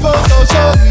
photos of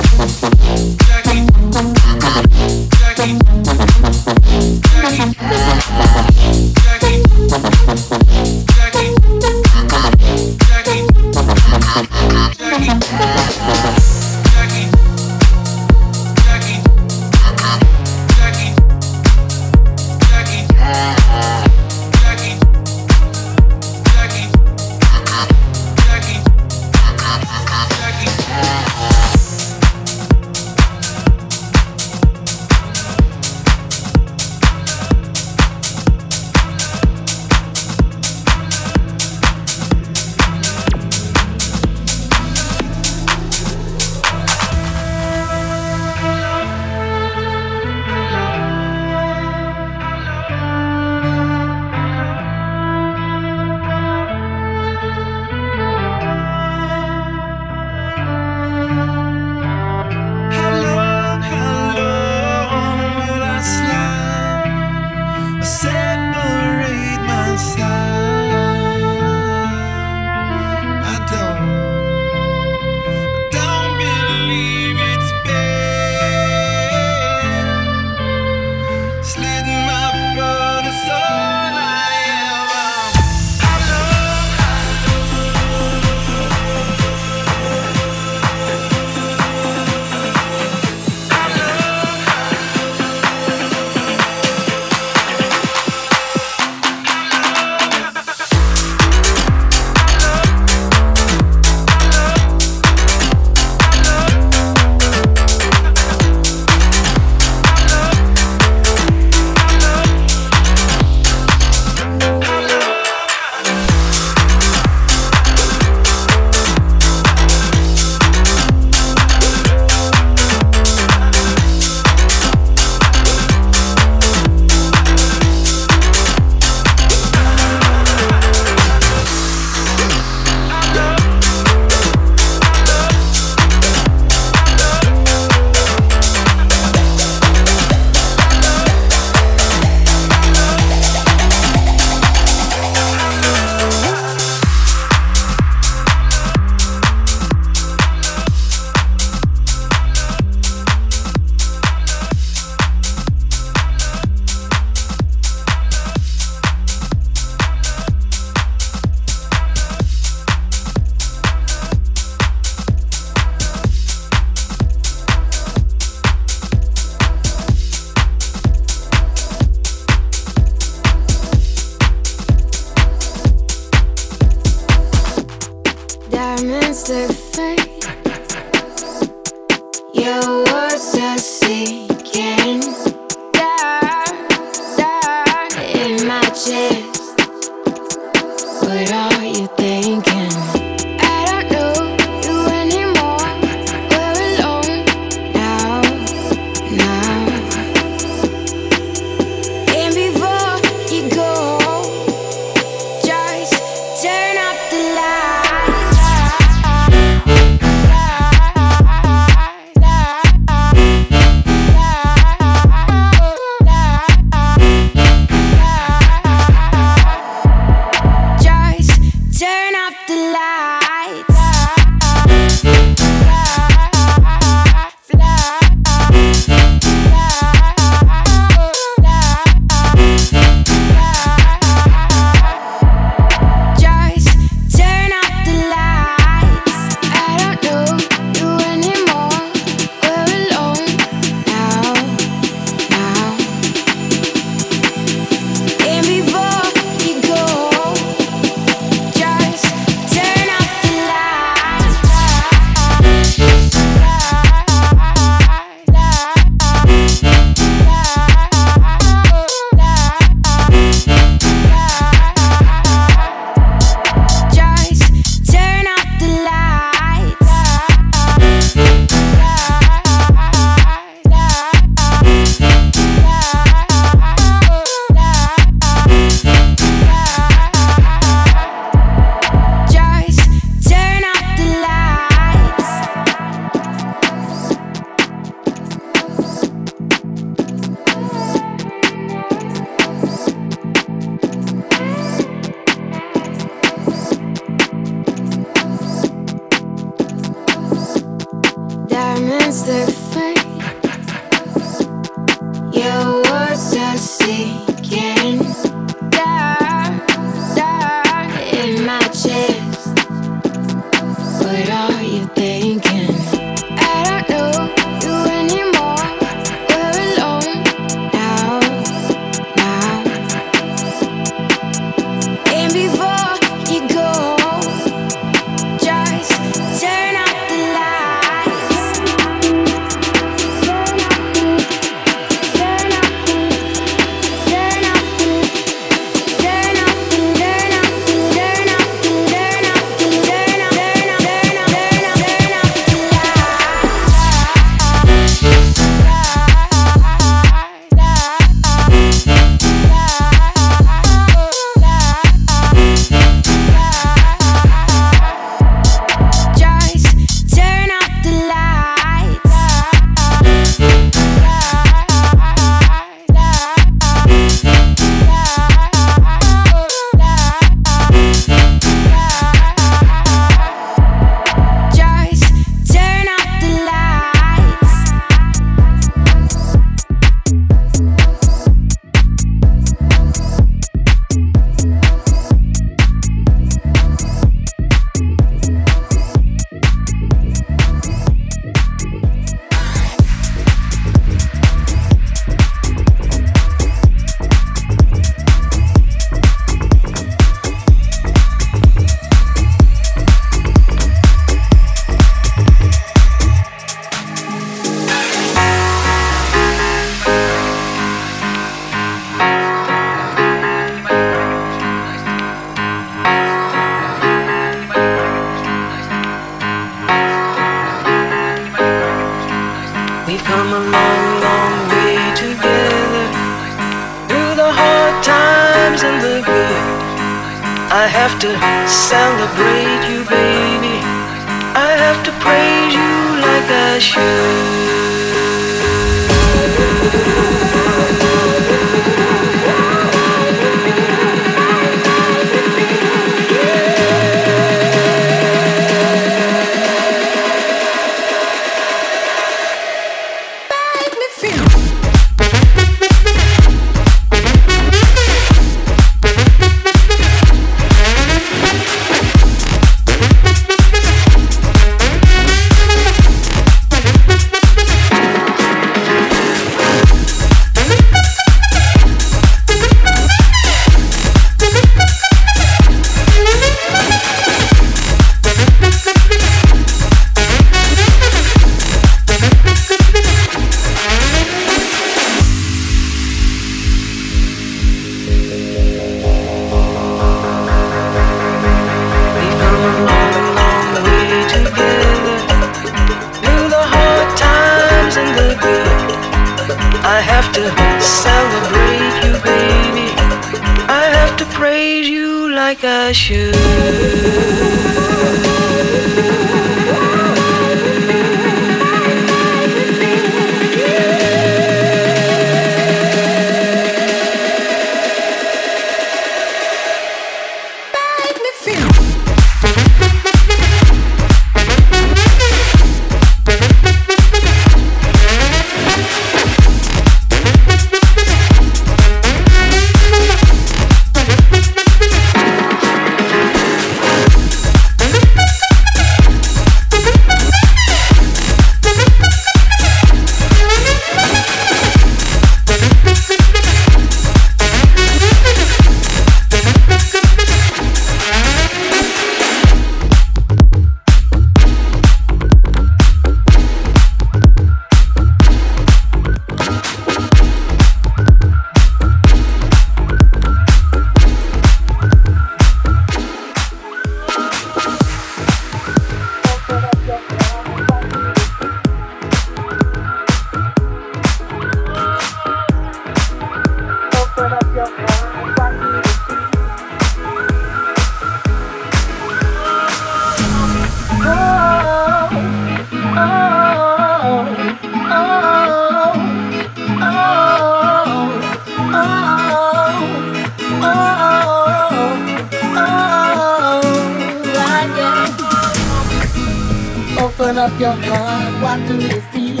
up your heart. what do you feel?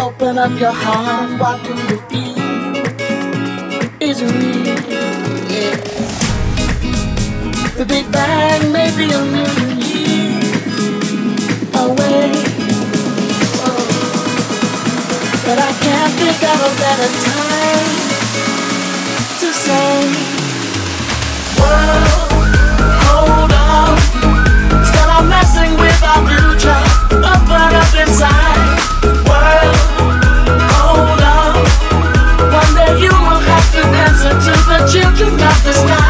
Open up your heart, what do you feel? Is it real? Yeah. The Big Bang may be a million years away. But I can't think of a better time to say, Whoa. are messing with our future, up and up inside. World, hold on. One day you will have to answer to the children of the sky.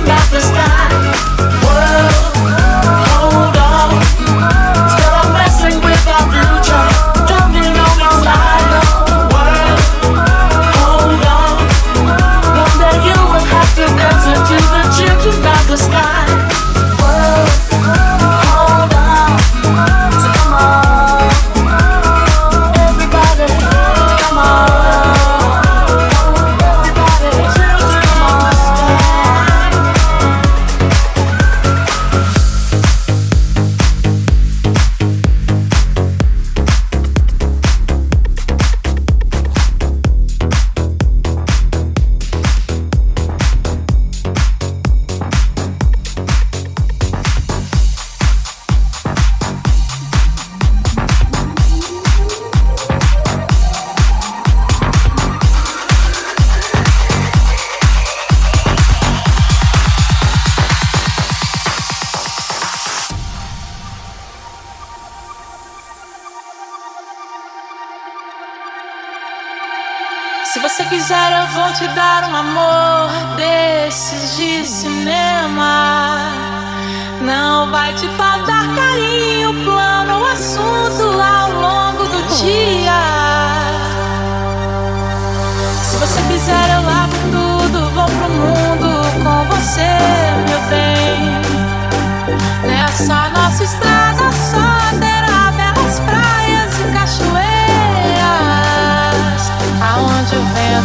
Se você quiser, eu vou te dar um amor desses de cinema. Não vai te faltar carinho, plano, assunto ao longo do dia. Se você quiser, eu lavo tudo, vou pro mundo com você, meu bem. Nessa nossa estrada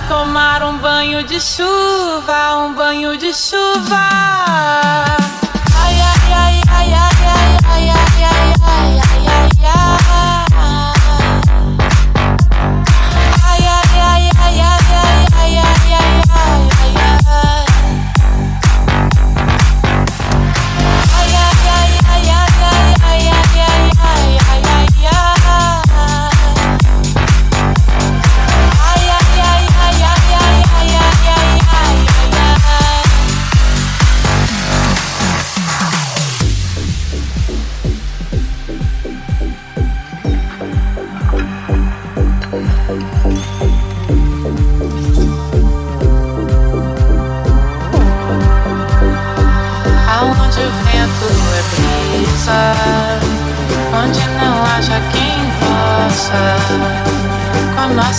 tomar um banho de chuva, um banho de chuva. Ai, ai, ai, ai, ai, ai, ai, ai, ai, ai,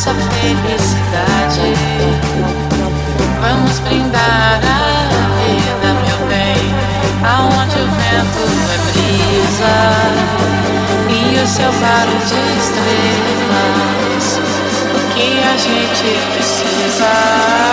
nossa felicidade. Vamos brindar a vida, meu bem, aonde o vento é brisa e o céu claro de estrelas. O que a gente precisa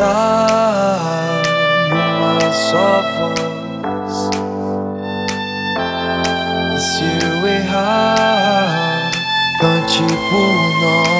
Cantar numa só voz. E se eu errar, cante por nós.